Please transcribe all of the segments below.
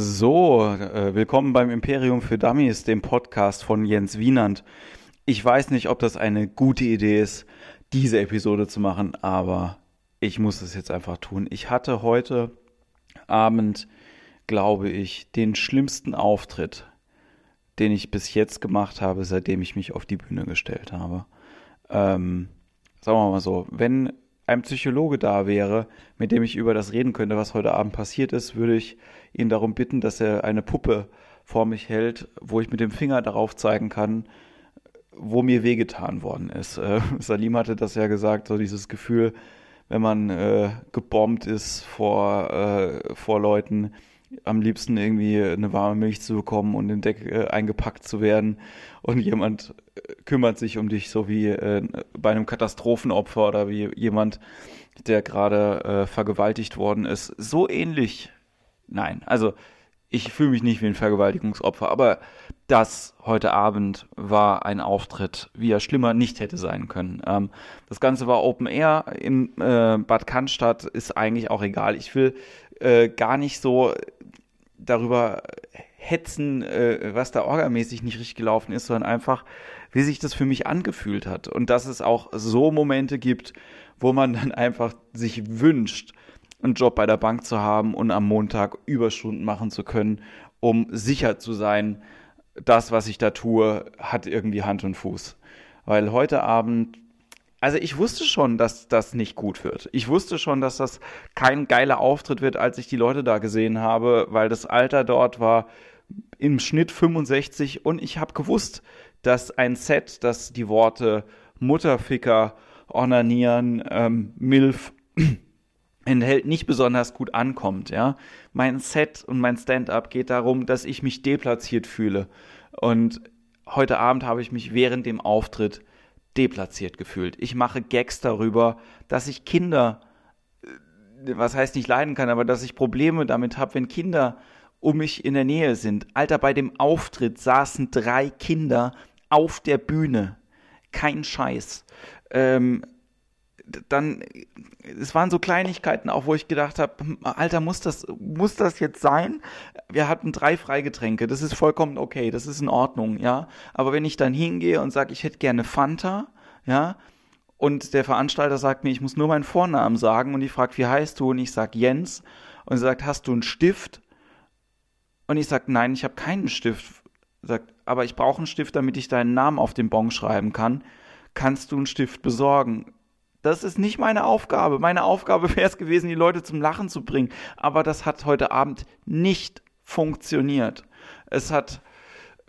So, äh, willkommen beim Imperium für Dummies, dem Podcast von Jens Wienand. Ich weiß nicht, ob das eine gute Idee ist, diese Episode zu machen, aber ich muss es jetzt einfach tun. Ich hatte heute Abend, glaube ich, den schlimmsten Auftritt, den ich bis jetzt gemacht habe, seitdem ich mich auf die Bühne gestellt habe. Ähm, sagen wir mal so, wenn ein Psychologe da wäre, mit dem ich über das reden könnte, was heute Abend passiert ist, würde ich ihn darum bitten, dass er eine Puppe vor mich hält, wo ich mit dem Finger darauf zeigen kann, wo mir wehgetan worden ist. Äh, Salim hatte das ja gesagt, so dieses Gefühl, wenn man äh, gebombt ist vor, äh, vor Leuten, am liebsten irgendwie eine warme Milch zu bekommen und in Deck äh, eingepackt zu werden und jemand äh, kümmert sich um dich, so wie äh, bei einem Katastrophenopfer oder wie jemand, der gerade äh, vergewaltigt worden ist. So ähnlich. Nein, also ich fühle mich nicht wie ein Vergewaltigungsopfer, aber das heute Abend war ein Auftritt, wie er schlimmer nicht hätte sein können. Ähm, das Ganze war Open Air in äh, Bad Cannstatt, ist eigentlich auch egal. Ich will äh, gar nicht so darüber hetzen, äh, was da orgamäßig nicht richtig gelaufen ist, sondern einfach, wie sich das für mich angefühlt hat. Und dass es auch so Momente gibt, wo man dann einfach sich wünscht, einen Job bei der Bank zu haben und am Montag Überstunden machen zu können, um sicher zu sein, das, was ich da tue, hat irgendwie Hand und Fuß. Weil heute Abend also ich wusste schon, dass das nicht gut wird. Ich wusste schon, dass das kein geiler Auftritt wird, als ich die Leute da gesehen habe, weil das Alter dort war im Schnitt 65 und ich habe gewusst, dass ein Set, das die Worte Mutterficker, Ornanieren, ähm, Milf enthält, nicht besonders gut ankommt. Ja, mein Set und mein Stand-up geht darum, dass ich mich deplatziert fühle und heute Abend habe ich mich während dem Auftritt deplatziert gefühlt. Ich mache Gags darüber, dass ich Kinder, äh, was heißt nicht leiden kann, aber dass ich Probleme damit habe, wenn Kinder um mich in der Nähe sind. Alter, bei dem Auftritt saßen drei Kinder auf der Bühne. Kein Scheiß. Ähm, dann, es waren so Kleinigkeiten auch, wo ich gedacht habe, hm, Alter, muss das, muss das jetzt sein? Wir hatten drei Freigetränke, das ist vollkommen okay, das ist in Ordnung, ja. Aber wenn ich dann hingehe und sage, ich hätte gerne Fanta, ja, und der Veranstalter sagt mir, ich muss nur meinen Vornamen sagen und ich frage, wie heißt du? Und ich sage Jens und er sagt, hast du einen Stift? Und ich sage, nein, ich habe keinen Stift. Sagt, aber ich brauche einen Stift, damit ich deinen Namen auf den Bon schreiben kann. Kannst du einen Stift besorgen? Das ist nicht meine Aufgabe. Meine Aufgabe wäre es gewesen, die Leute zum Lachen zu bringen. Aber das hat heute Abend nicht funktioniert. Es hat,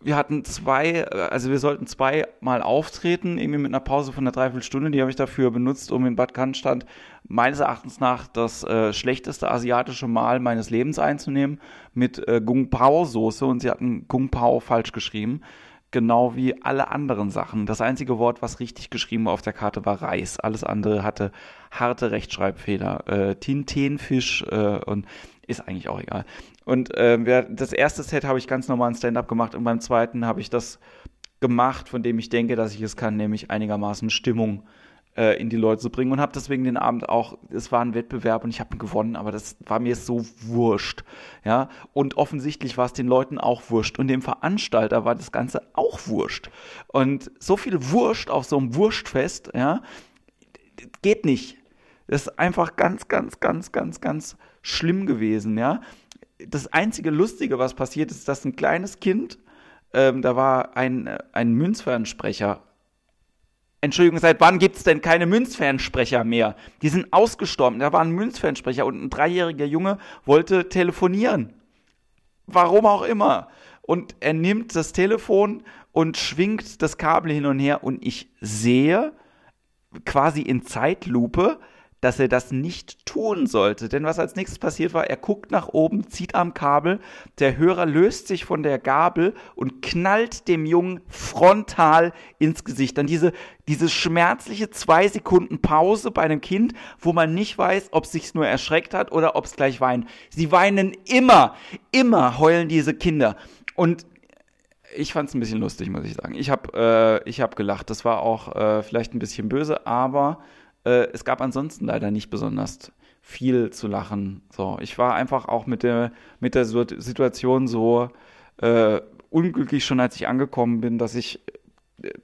wir hatten zwei, also wir sollten zweimal auftreten, irgendwie mit einer Pause von einer Dreiviertelstunde. Die habe ich dafür benutzt, um in Bad Cannstatt meines Erachtens nach das äh, schlechteste asiatische Mahl meines Lebens einzunehmen mit äh, Gung Pao Soße und sie hatten Gung Pao falsch geschrieben genau wie alle anderen Sachen. Das einzige Wort, was richtig geschrieben auf der Karte, war Reis. Alles andere hatte harte Rechtschreibfehler. Äh, Tintenfisch äh, und ist eigentlich auch egal. Und äh, das erste Set habe ich ganz normal ein Stand-up gemacht und beim zweiten habe ich das gemacht, von dem ich denke, dass ich es kann, nämlich einigermaßen Stimmung äh, in die Leute zu bringen und habe deswegen den Abend auch, es war ein Wettbewerb und ich habe gewonnen, aber das war mir so wurscht, ja, und offensichtlich war es den Leuten auch wurscht und dem Veranstalter war das Ganze auch wurscht und so viel Wurscht auf so einem Wurstfest, ja, geht nicht. Das ist einfach ganz, ganz, ganz, ganz, ganz schlimm gewesen, ja. Das einzige Lustige, was passiert ist, dass ein kleines Kind, ähm, da war ein, äh, ein Münzfernsprecher Entschuldigung, seit wann gibt es denn keine Münzfernsprecher mehr? Die sind ausgestorben. Da war ein Münzfernsprecher und ein dreijähriger Junge wollte telefonieren. Warum auch immer. Und er nimmt das Telefon und schwingt das Kabel hin und her und ich sehe quasi in Zeitlupe, dass er das nicht tun sollte. Denn was als nächstes passiert war, er guckt nach oben, zieht am Kabel, der Hörer löst sich von der Gabel und knallt dem Jungen frontal ins Gesicht. Dann diese, diese schmerzliche zwei Sekunden Pause bei einem Kind, wo man nicht weiß, ob es sich nur erschreckt hat oder ob es gleich weint. Sie weinen immer, immer heulen diese Kinder. Und ich fand es ein bisschen lustig, muss ich sagen. Ich habe äh, hab gelacht. Das war auch äh, vielleicht ein bisschen böse, aber äh, es gab ansonsten leider nicht besonders viel zu lachen. So, ich war einfach auch mit der, mit der Situation so äh, unglücklich schon, als ich angekommen bin, dass ich,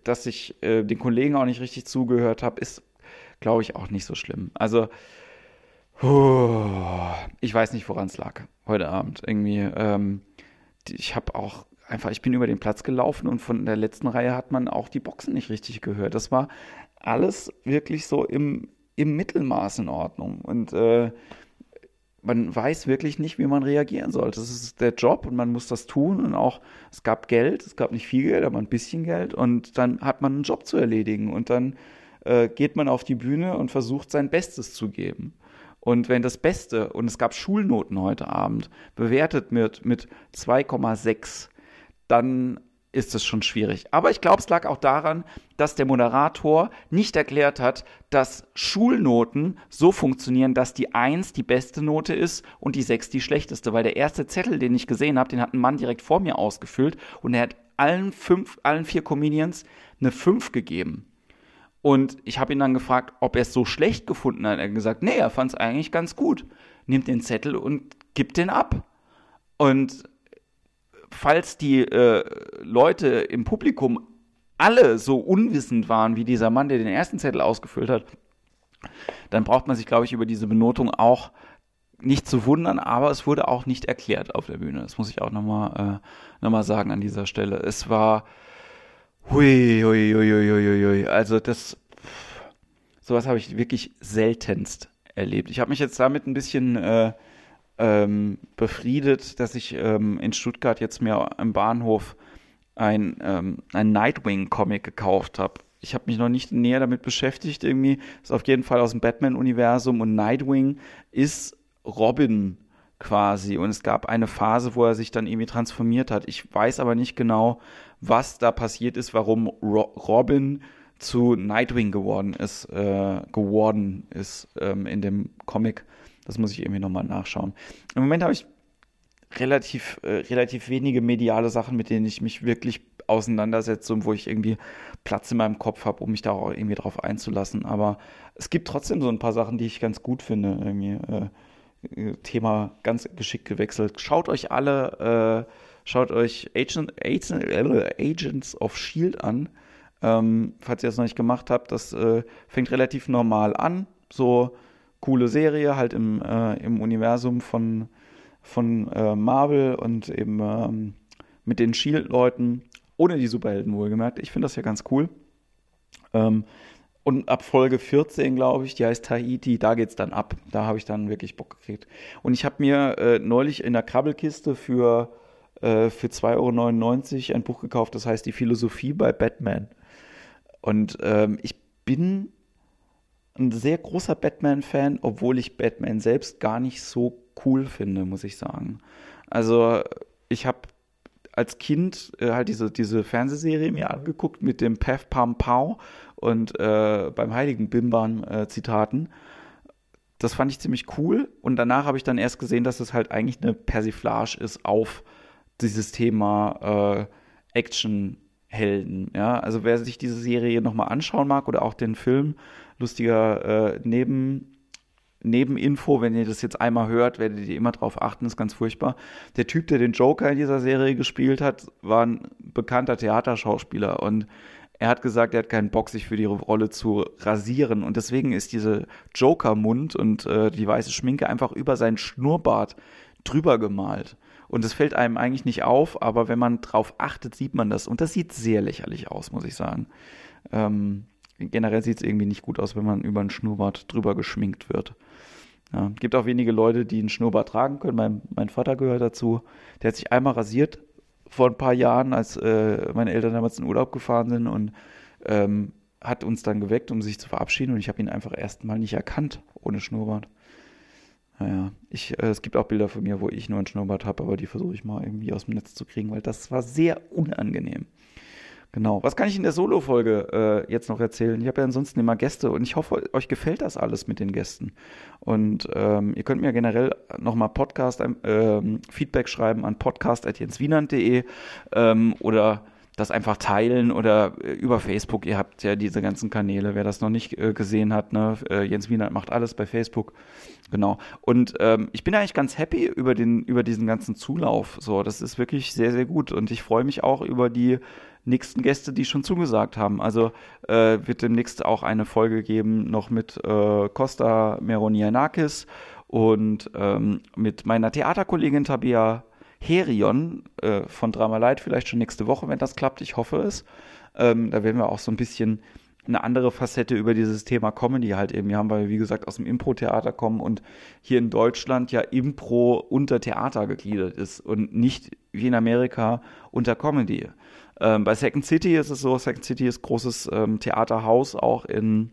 dass ich äh, den Kollegen auch nicht richtig zugehört habe, ist, glaube ich, auch nicht so schlimm. Also, oh, ich weiß nicht, woran es lag heute Abend. Irgendwie, ähm, ich habe auch einfach, ich bin über den Platz gelaufen und von der letzten Reihe hat man auch die Boxen nicht richtig gehört. Das war alles wirklich so im, im Mittelmaß in Ordnung. Und äh, man weiß wirklich nicht, wie man reagieren sollte. Das ist der Job und man muss das tun. Und auch, es gab Geld, es gab nicht viel Geld, aber ein bisschen Geld. Und dann hat man einen Job zu erledigen. Und dann äh, geht man auf die Bühne und versucht sein Bestes zu geben. Und wenn das Beste, und es gab Schulnoten heute Abend, bewertet wird mit 2,6, dann ist es schon schwierig. Aber ich glaube, es lag auch daran, dass der Moderator nicht erklärt hat, dass Schulnoten so funktionieren, dass die 1 die beste Note ist und die 6 die schlechteste. Weil der erste Zettel, den ich gesehen habe, den hat ein Mann direkt vor mir ausgefüllt und er hat allen, fünf, allen vier Comedians eine 5 gegeben. Und ich habe ihn dann gefragt, ob er es so schlecht gefunden hat. Er hat gesagt, nee, er fand es eigentlich ganz gut. Nimmt den Zettel und gibt den ab. Und falls die äh, Leute im Publikum alle so unwissend waren wie dieser Mann, der den ersten Zettel ausgefüllt hat, dann braucht man sich, glaube ich, über diese Benotung auch nicht zu wundern, aber es wurde auch nicht erklärt auf der Bühne. Das muss ich auch nochmal äh, noch sagen an dieser Stelle. Es war hui, hui, hui, hui, hui. Also das, sowas habe ich wirklich seltenst erlebt. Ich habe mich jetzt damit ein bisschen äh, ähm, befriedet, dass ich ähm, in Stuttgart jetzt mir im Bahnhof ein, ähm, ein Nightwing-Comic gekauft habe. Ich habe mich noch nicht näher damit beschäftigt. Irgendwie ist auf jeden Fall aus dem Batman-Universum und Nightwing ist Robin quasi. Und es gab eine Phase, wo er sich dann irgendwie transformiert hat. Ich weiß aber nicht genau, was da passiert ist, warum Ro Robin zu Nightwing geworden ist, äh, geworden ist ähm, in dem Comic. Das muss ich irgendwie nochmal nachschauen. Im Moment habe ich relativ, äh, relativ wenige mediale Sachen, mit denen ich mich wirklich auseinandersetze und wo ich irgendwie Platz in meinem Kopf habe, um mich da auch irgendwie drauf einzulassen. Aber es gibt trotzdem so ein paar Sachen, die ich ganz gut finde. Irgendwie, äh, Thema ganz geschickt gewechselt. Schaut euch alle, äh, schaut euch Agent, Agent, Agents of Shield an. Ähm, falls ihr das noch nicht gemacht habt, das äh, fängt relativ normal an. So coole Serie, halt im, äh, im Universum von, von äh, Marvel und eben ähm, mit den Shield-Leuten, ohne die Superhelden wohlgemerkt. Ich finde das ja ganz cool. Ähm, und ab Folge 14, glaube ich, die heißt Tahiti, da geht es dann ab. Da habe ich dann wirklich Bock gekriegt. Und ich habe mir äh, neulich in der Krabbelkiste für, äh, für 2,99 Euro ein Buch gekauft, das heißt Die Philosophie bei Batman. Und ähm, ich bin ein sehr großer Batman-Fan, obwohl ich Batman selbst gar nicht so cool finde, muss ich sagen. Also ich habe als Kind äh, halt diese, diese Fernsehserie mir angeguckt mit dem Pef Pam Pow und äh, beim Heiligen Bimbam äh, Zitaten. Das fand ich ziemlich cool und danach habe ich dann erst gesehen, dass es halt eigentlich eine Persiflage ist auf dieses Thema äh, Actionhelden. Ja, also wer sich diese Serie nochmal anschauen mag oder auch den Film, lustiger äh, Neben, Nebeninfo, wenn ihr das jetzt einmal hört, werdet ihr immer drauf achten, ist ganz furchtbar. Der Typ, der den Joker in dieser Serie gespielt hat, war ein bekannter Theaterschauspieler und er hat gesagt, er hat keinen Bock, sich für die Rolle zu rasieren und deswegen ist diese Joker-Mund und äh, die weiße Schminke einfach über seinen Schnurrbart drüber gemalt. Und das fällt einem eigentlich nicht auf, aber wenn man drauf achtet, sieht man das. Und das sieht sehr lächerlich aus, muss ich sagen. Ähm, generell sieht es irgendwie nicht gut aus, wenn man über einen Schnurrbart drüber geschminkt wird. Ja, gibt auch wenige Leute, die einen Schnurrbart tragen können. Mein, mein Vater gehört dazu. Der hat sich einmal rasiert vor ein paar Jahren, als äh, meine Eltern damals in Urlaub gefahren sind und ähm, hat uns dann geweckt, um sich zu verabschieden. Und ich habe ihn einfach erstmal nicht erkannt ohne Schnurrbart. Naja, ich, äh, es gibt auch Bilder von mir, wo ich nur einen Schnurrbart habe, aber die versuche ich mal irgendwie aus dem Netz zu kriegen, weil das war sehr unangenehm. Genau. Was kann ich in der Solo-Folge äh, jetzt noch erzählen? Ich habe ja ansonsten immer Gäste und ich hoffe, euch gefällt das alles mit den Gästen. Und ähm, ihr könnt mir generell nochmal Podcast, ähm, Feedback schreiben an podcast.jenswienand.de ähm, oder das einfach teilen oder äh, über Facebook. Ihr habt ja diese ganzen Kanäle, wer das noch nicht äh, gesehen hat. Ne? Äh, Jens Wienert macht alles bei Facebook. Genau. Und ähm, ich bin eigentlich ganz happy über, den, über diesen ganzen Zulauf. So, das ist wirklich sehr, sehr gut. Und ich freue mich auch über die nächsten Gäste, die schon zugesagt haben. Also äh, wird demnächst auch eine Folge geben, noch mit äh, Costa Meronianakis und ähm, mit meiner Theaterkollegin Tabea Herion äh, von Drama Light vielleicht schon nächste Woche, wenn das klappt. Ich hoffe es. Ähm, da werden wir auch so ein bisschen eine andere Facette über dieses Thema Comedy halt eben haben, weil wir, wie gesagt, aus dem Impro-Theater kommen und hier in Deutschland ja Impro unter Theater gegliedert ist und nicht wie in Amerika unter Comedy. Ähm, bei Second City ist es so, Second City ist großes ähm, Theaterhaus auch in,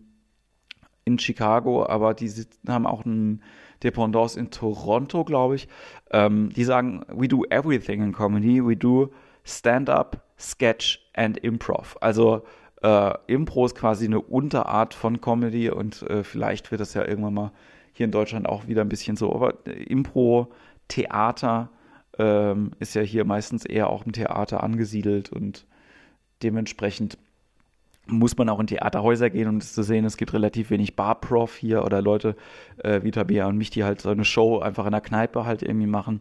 in Chicago, aber die haben auch ein Dependance in Toronto, glaube ich. Ähm, die sagen, we do everything in Comedy, we do Stand-up, Sketch and Improv. Also äh, Impro ist quasi eine Unterart von Comedy und äh, vielleicht wird das ja irgendwann mal hier in Deutschland auch wieder ein bisschen so. Aber Impro, Theater ähm, ist ja hier meistens eher auch im Theater angesiedelt und dementsprechend muss man auch in Theaterhäuser gehen, um das zu sehen. Es gibt relativ wenig Barprof hier oder Leute äh, wie Tabea und mich, die halt so eine Show einfach in der Kneipe halt irgendwie machen.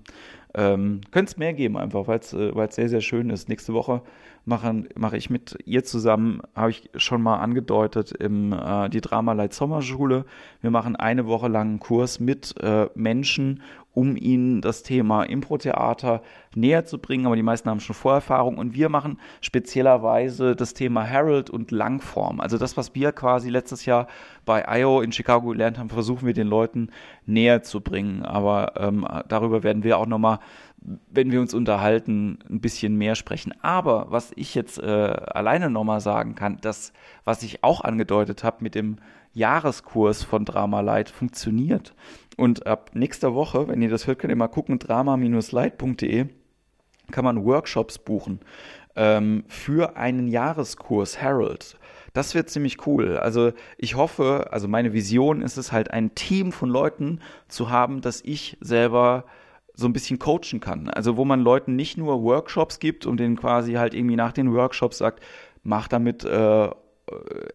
Ähm, Könnte es mehr geben einfach, weil es äh, sehr, sehr schön ist. Nächste Woche mache mach ich mit ihr zusammen, habe ich schon mal angedeutet, im äh, die Dramaleit Sommerschule. Wir machen eine Woche lang einen Kurs mit äh, Menschen um ihnen das Thema Impro-Theater näher zu bringen. Aber die meisten haben schon Vorerfahrung und wir machen speziellerweise das Thema Herald und Langform. Also das, was wir quasi letztes Jahr bei IO in Chicago gelernt haben, versuchen wir den Leuten näher zu bringen. Aber ähm, darüber werden wir auch nochmal wenn wir uns unterhalten, ein bisschen mehr sprechen. Aber was ich jetzt äh, alleine nochmal sagen kann, das, was ich auch angedeutet habe mit dem Jahreskurs von Drama Light funktioniert. Und ab nächster Woche, wenn ihr das hört, könnt ihr mal gucken, drama-light.de kann man Workshops buchen ähm, für einen Jahreskurs Herald. Das wird ziemlich cool. Also ich hoffe, also meine Vision ist es halt, ein Team von Leuten zu haben, dass ich selber so ein bisschen coachen kann. Also wo man Leuten nicht nur Workshops gibt und denen quasi halt irgendwie nach den Workshops sagt, mach damit äh, äh,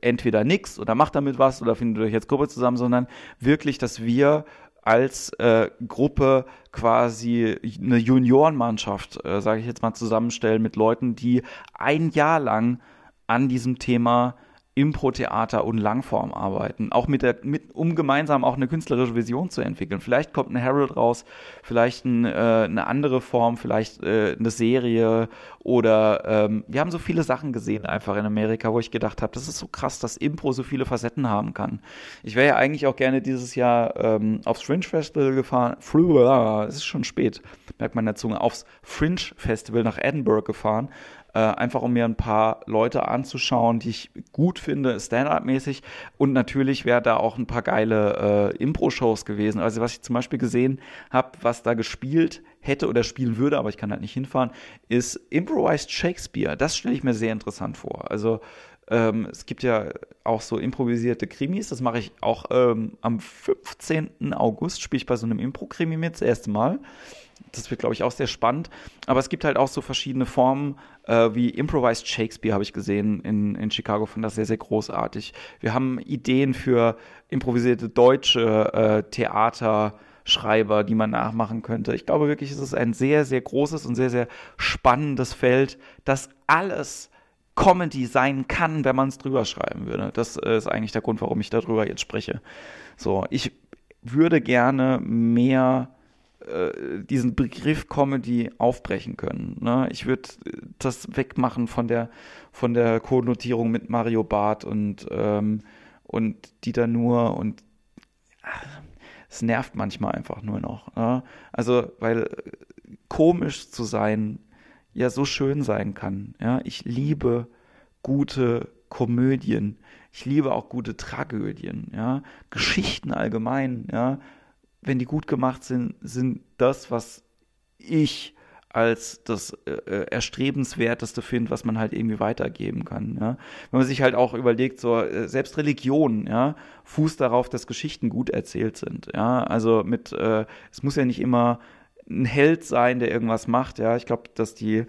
entweder nichts oder macht damit was oder findet euch jetzt Gruppe zusammen, sondern wirklich, dass wir als äh, Gruppe quasi eine Juniorenmannschaft, äh, sage ich jetzt mal, zusammenstellen mit Leuten, die ein Jahr lang an diesem Thema Impro-Theater und Langform arbeiten, auch mit der, mit, um gemeinsam auch eine künstlerische Vision zu entwickeln. Vielleicht kommt ein Herald raus, vielleicht ein, äh, eine andere Form, vielleicht äh, eine Serie oder ähm, wir haben so viele Sachen gesehen einfach in Amerika, wo ich gedacht habe, das ist so krass, dass Impro so viele Facetten haben kann. Ich wäre ja eigentlich auch gerne dieses Jahr ähm, aufs Fringe Festival gefahren. Es ist schon spät, merkt man in der Zunge, aufs Fringe Festival nach Edinburgh gefahren äh, einfach um mir ein paar Leute anzuschauen, die ich gut finde, Stand-up-mäßig. Und natürlich wäre da auch ein paar geile äh, Impro-Shows gewesen. Also was ich zum Beispiel gesehen habe, was da gespielt hätte oder spielen würde, aber ich kann halt nicht hinfahren, ist Improvised Shakespeare. Das stelle ich mir sehr interessant vor. Also ähm, es gibt ja auch so improvisierte Krimis, das mache ich auch ähm, am 15. August, spiele ich bei so einem Impro-Krimi mit, das erste Mal. Das wird, glaube ich, auch sehr spannend. Aber es gibt halt auch so verschiedene Formen, äh, wie Improvised Shakespeare habe ich gesehen in, in Chicago, fand das sehr, sehr großartig. Wir haben Ideen für improvisierte deutsche äh, Theaterschreiber, die man nachmachen könnte. Ich glaube wirklich, es ist ein sehr, sehr großes und sehr, sehr spannendes Feld, das alles Comedy sein kann, wenn man es drüber schreiben würde. Das äh, ist eigentlich der Grund, warum ich darüber jetzt spreche. So, ich würde gerne mehr äh, diesen Begriff Comedy aufbrechen können. Ne? Ich würde das wegmachen von der von der Konnotierung mit Mario Barth und ähm, und Dieter Nuhr und ach, es nervt manchmal einfach nur noch. Ne? Also weil komisch zu sein ja so schön sein kann. Ja, ich liebe gute Komödien. Ich liebe auch gute Tragödien, ja, Geschichten allgemein, ja, wenn die gut gemacht sind, sind das, was ich als das äh, äh, erstrebenswerteste finde, was man halt irgendwie weitergeben kann. Ja? Wenn man sich halt auch überlegt, so äh, selbst Religion, ja, fußt darauf, dass Geschichten gut erzählt sind. Ja, also mit, äh, es muss ja nicht immer ein Held sein, der irgendwas macht. Ja, ich glaube, dass die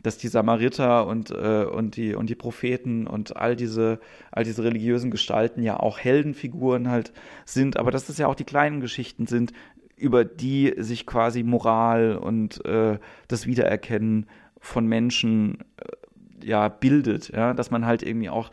dass die Samariter und, äh, und, die, und die Propheten und all diese, all diese religiösen Gestalten ja auch Heldenfiguren halt sind, aber dass das ja auch die kleinen Geschichten sind, über die sich quasi Moral und äh, das Wiedererkennen von Menschen äh, ja bildet, ja, dass man halt irgendwie auch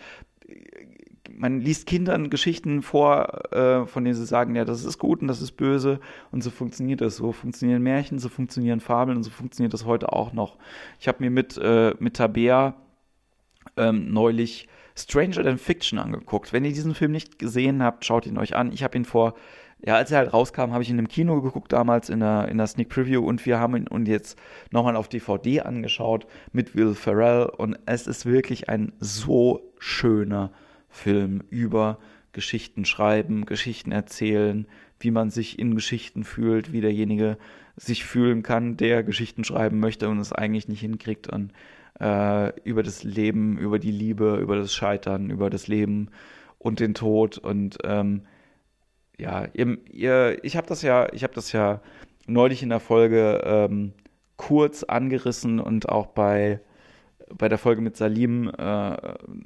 man liest Kindern Geschichten vor, äh, von denen sie sagen, ja, das ist gut und das ist böse und so funktioniert das. So funktionieren Märchen, so funktionieren Fabeln und so funktioniert das heute auch noch. Ich habe mir mit, äh, mit Tabea ähm, neulich Stranger Than Fiction angeguckt. Wenn ihr diesen Film nicht gesehen habt, schaut ihn euch an. Ich habe ihn vor, ja, als er halt rauskam, habe ich ihn im Kino geguckt damals in der, in der Sneak Preview und wir haben ihn und jetzt nochmal auf DVD angeschaut mit Will Ferrell und es ist wirklich ein so schöner Film über Geschichten schreiben, Geschichten erzählen, wie man sich in Geschichten fühlt, wie derjenige sich fühlen kann, der Geschichten schreiben möchte und es eigentlich nicht hinkriegt und äh, über das Leben, über die Liebe, über das Scheitern, über das Leben und den Tod und ähm, ja, ihr, ihr, ich habe das ja, ich habe das ja neulich in der Folge ähm, kurz angerissen und auch bei bei der Folge mit Salim äh,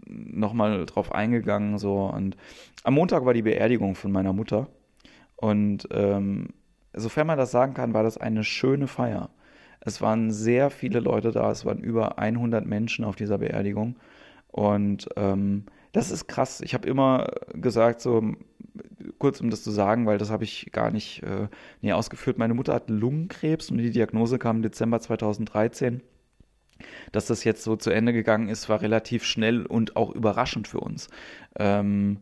nochmal drauf eingegangen. So. Und am Montag war die Beerdigung von meiner Mutter. Und ähm, sofern man das sagen kann, war das eine schöne Feier. Es waren sehr viele Leute da, es waren über 100 Menschen auf dieser Beerdigung. Und ähm, das ist krass. Ich habe immer gesagt, so kurz um das zu sagen, weil das habe ich gar nicht äh, näher ausgeführt. Meine Mutter hat Lungenkrebs und die Diagnose kam im Dezember 2013. Dass das jetzt so zu Ende gegangen ist, war relativ schnell und auch überraschend für uns. Ähm,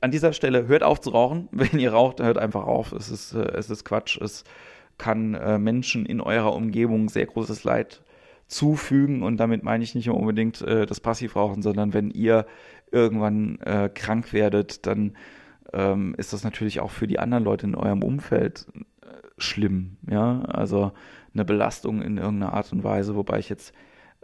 an dieser Stelle hört auf zu rauchen. Wenn ihr raucht, hört einfach auf. Es ist, äh, es ist Quatsch. Es kann äh, Menschen in eurer Umgebung sehr großes Leid zufügen. Und damit meine ich nicht unbedingt äh, das Passivrauchen, sondern wenn ihr irgendwann äh, krank werdet, dann ähm, ist das natürlich auch für die anderen Leute in eurem Umfeld äh, schlimm. Ja, also eine Belastung in irgendeiner Art und Weise, wobei ich jetzt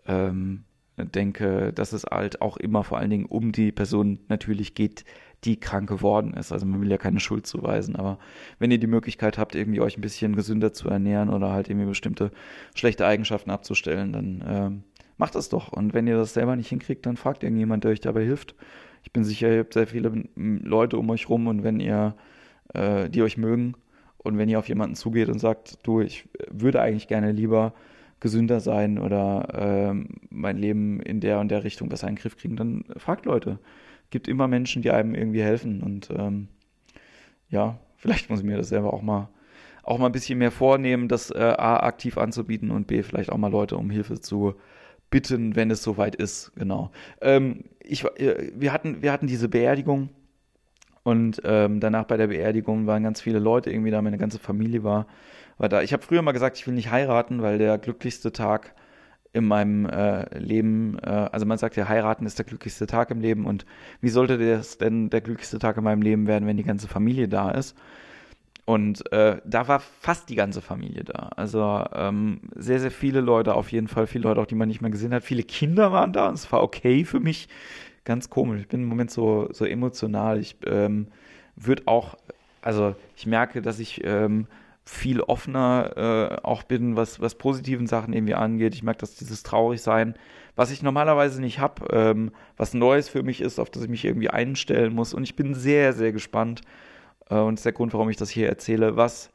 ähm, denke, dass es halt auch immer vor allen Dingen um die Person natürlich geht, die krank geworden ist. Also man will ja keine Schuld zuweisen, aber wenn ihr die Möglichkeit habt, irgendwie euch ein bisschen gesünder zu ernähren oder halt irgendwie bestimmte schlechte Eigenschaften abzustellen, dann ähm, macht das doch. Und wenn ihr das selber nicht hinkriegt, dann fragt irgendjemand, der euch dabei hilft. Ich bin sicher, ihr habt sehr viele Leute um euch rum und wenn ihr, äh, die euch mögen, und wenn ihr auf jemanden zugeht und sagt, du, ich würde eigentlich gerne lieber gesünder sein oder ähm, mein Leben in der und der Richtung besser in den Griff kriegen, dann fragt Leute. Gibt immer Menschen, die einem irgendwie helfen. Und ähm, ja, vielleicht muss ich mir das selber auch mal auch mal ein bisschen mehr vornehmen, das äh, A aktiv anzubieten und B vielleicht auch mal Leute um Hilfe zu bitten, wenn es soweit ist. Genau. Ähm, ich, äh, wir, hatten, wir hatten diese Beerdigung und ähm, danach bei der Beerdigung waren ganz viele Leute irgendwie da, meine ganze Familie war, war da. Ich habe früher mal gesagt, ich will nicht heiraten, weil der glücklichste Tag in meinem äh, Leben, äh, also man sagt ja, heiraten ist der glücklichste Tag im Leben und wie sollte das denn der glücklichste Tag in meinem Leben werden, wenn die ganze Familie da ist? Und äh, da war fast die ganze Familie da. Also ähm, sehr, sehr viele Leute auf jeden Fall, viele Leute auch, die man nicht mehr gesehen hat. Viele Kinder waren da und es war okay für mich ganz komisch. Ich bin im Moment so, so emotional. Ich ähm, würde auch, also ich merke, dass ich ähm, viel offener äh, auch bin, was, was positiven Sachen irgendwie angeht. Ich merke, dass dieses Traurigsein, was ich normalerweise nicht habe, ähm, was Neues für mich ist, auf das ich mich irgendwie einstellen muss. Und ich bin sehr, sehr gespannt. Äh, und das ist der Grund, warum ich das hier erzähle, was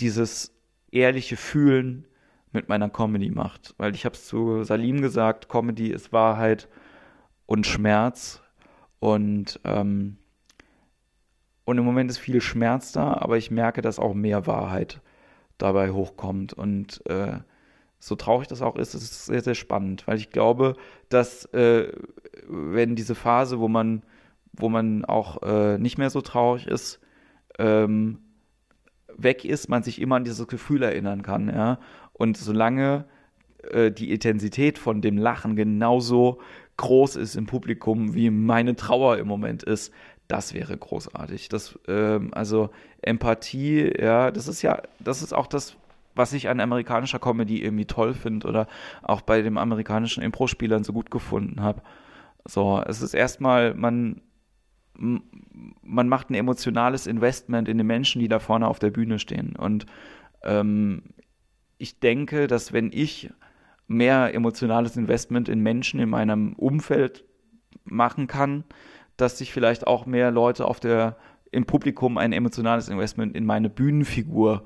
dieses ehrliche Fühlen mit meiner Comedy macht. Weil ich habe es zu Salim gesagt, Comedy ist Wahrheit und Schmerz und ähm, und im Moment ist viel Schmerz da, aber ich merke, dass auch mehr Wahrheit dabei hochkommt und äh, so traurig das auch ist, es ist sehr, sehr spannend, weil ich glaube, dass äh, wenn diese Phase, wo man, wo man auch äh, nicht mehr so traurig ist, ähm, weg ist, man sich immer an dieses Gefühl erinnern kann, ja. Und solange äh, die Intensität von dem Lachen genauso groß ist im Publikum, wie meine Trauer im Moment ist, das wäre großartig. Das, ähm, also Empathie, ja, das ist ja, das ist auch das, was ich an amerikanischer Comedy irgendwie toll finde oder auch bei den amerikanischen Impro-Spielern so gut gefunden habe. So, es ist erstmal, man, man macht ein emotionales Investment in die Menschen, die da vorne auf der Bühne stehen. Und ähm, ich denke, dass wenn ich mehr emotionales Investment in Menschen in meinem Umfeld machen kann, dass sich vielleicht auch mehr Leute auf der im Publikum ein emotionales Investment in meine Bühnenfigur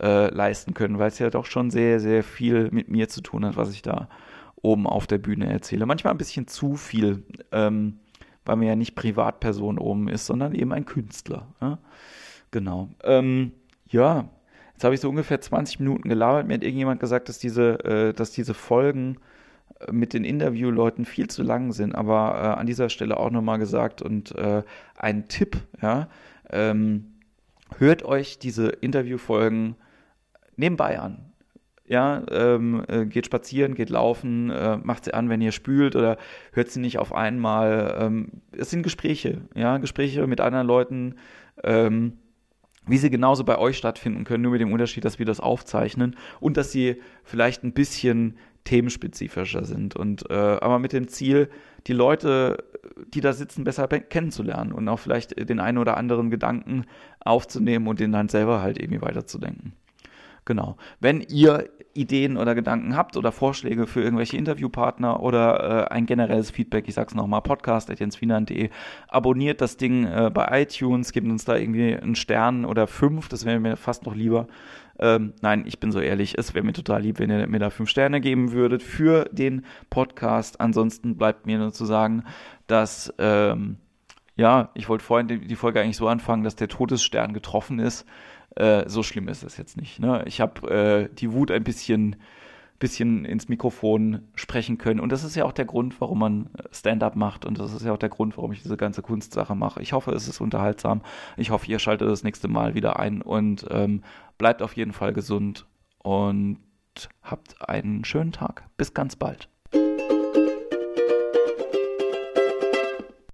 äh, leisten können, weil es ja doch schon sehr, sehr viel mit mir zu tun hat, was ich da oben auf der Bühne erzähle. Manchmal ein bisschen zu viel, ähm, weil man ja nicht Privatperson oben ist, sondern eben ein Künstler. Ja? Genau. Ähm, ja, jetzt habe ich so ungefähr 20 Minuten gelabert. Mir hat irgendjemand gesagt, dass diese, äh, dass diese Folgen mit den Interviewleuten viel zu lang sind, aber äh, an dieser Stelle auch nochmal gesagt und äh, ein Tipp, ja, ähm, hört euch diese Interviewfolgen nebenbei an. Ja, ähm, äh, geht spazieren, geht laufen, äh, macht sie an, wenn ihr spült oder hört sie nicht auf einmal. Ähm, es sind Gespräche, ja, Gespräche mit anderen Leuten, ähm, wie sie genauso bei euch stattfinden können, nur mit dem Unterschied, dass wir das aufzeichnen und dass sie vielleicht ein bisschen themenspezifischer sind und äh, aber mit dem Ziel, die Leute, die da sitzen, besser kennenzulernen und auch vielleicht den einen oder anderen Gedanken aufzunehmen und den dann selber halt irgendwie weiterzudenken. Genau. Wenn ihr Ideen oder Gedanken habt oder Vorschläge für irgendwelche Interviewpartner oder äh, ein generelles Feedback, ich sag's nochmal, podcast.jenswiener.de, abonniert das Ding äh, bei iTunes, gebt uns da irgendwie einen Stern oder fünf, das wäre mir fast noch lieber. Ähm, nein, ich bin so ehrlich, es wäre mir total lieb, wenn ihr mir da fünf Sterne geben würdet für den Podcast. Ansonsten bleibt mir nur zu sagen, dass, ähm, ja, ich wollte vorhin die, die Folge eigentlich so anfangen, dass der Todesstern getroffen ist. Äh, so schlimm ist es jetzt nicht. Ne? Ich habe äh, die Wut ein bisschen, bisschen ins Mikrofon sprechen können. Und das ist ja auch der Grund, warum man Stand-up macht. Und das ist ja auch der Grund, warum ich diese ganze Kunstsache mache. Ich hoffe, es ist unterhaltsam. Ich hoffe, ihr schaltet das nächste Mal wieder ein und ähm, bleibt auf jeden Fall gesund und habt einen schönen Tag. Bis ganz bald.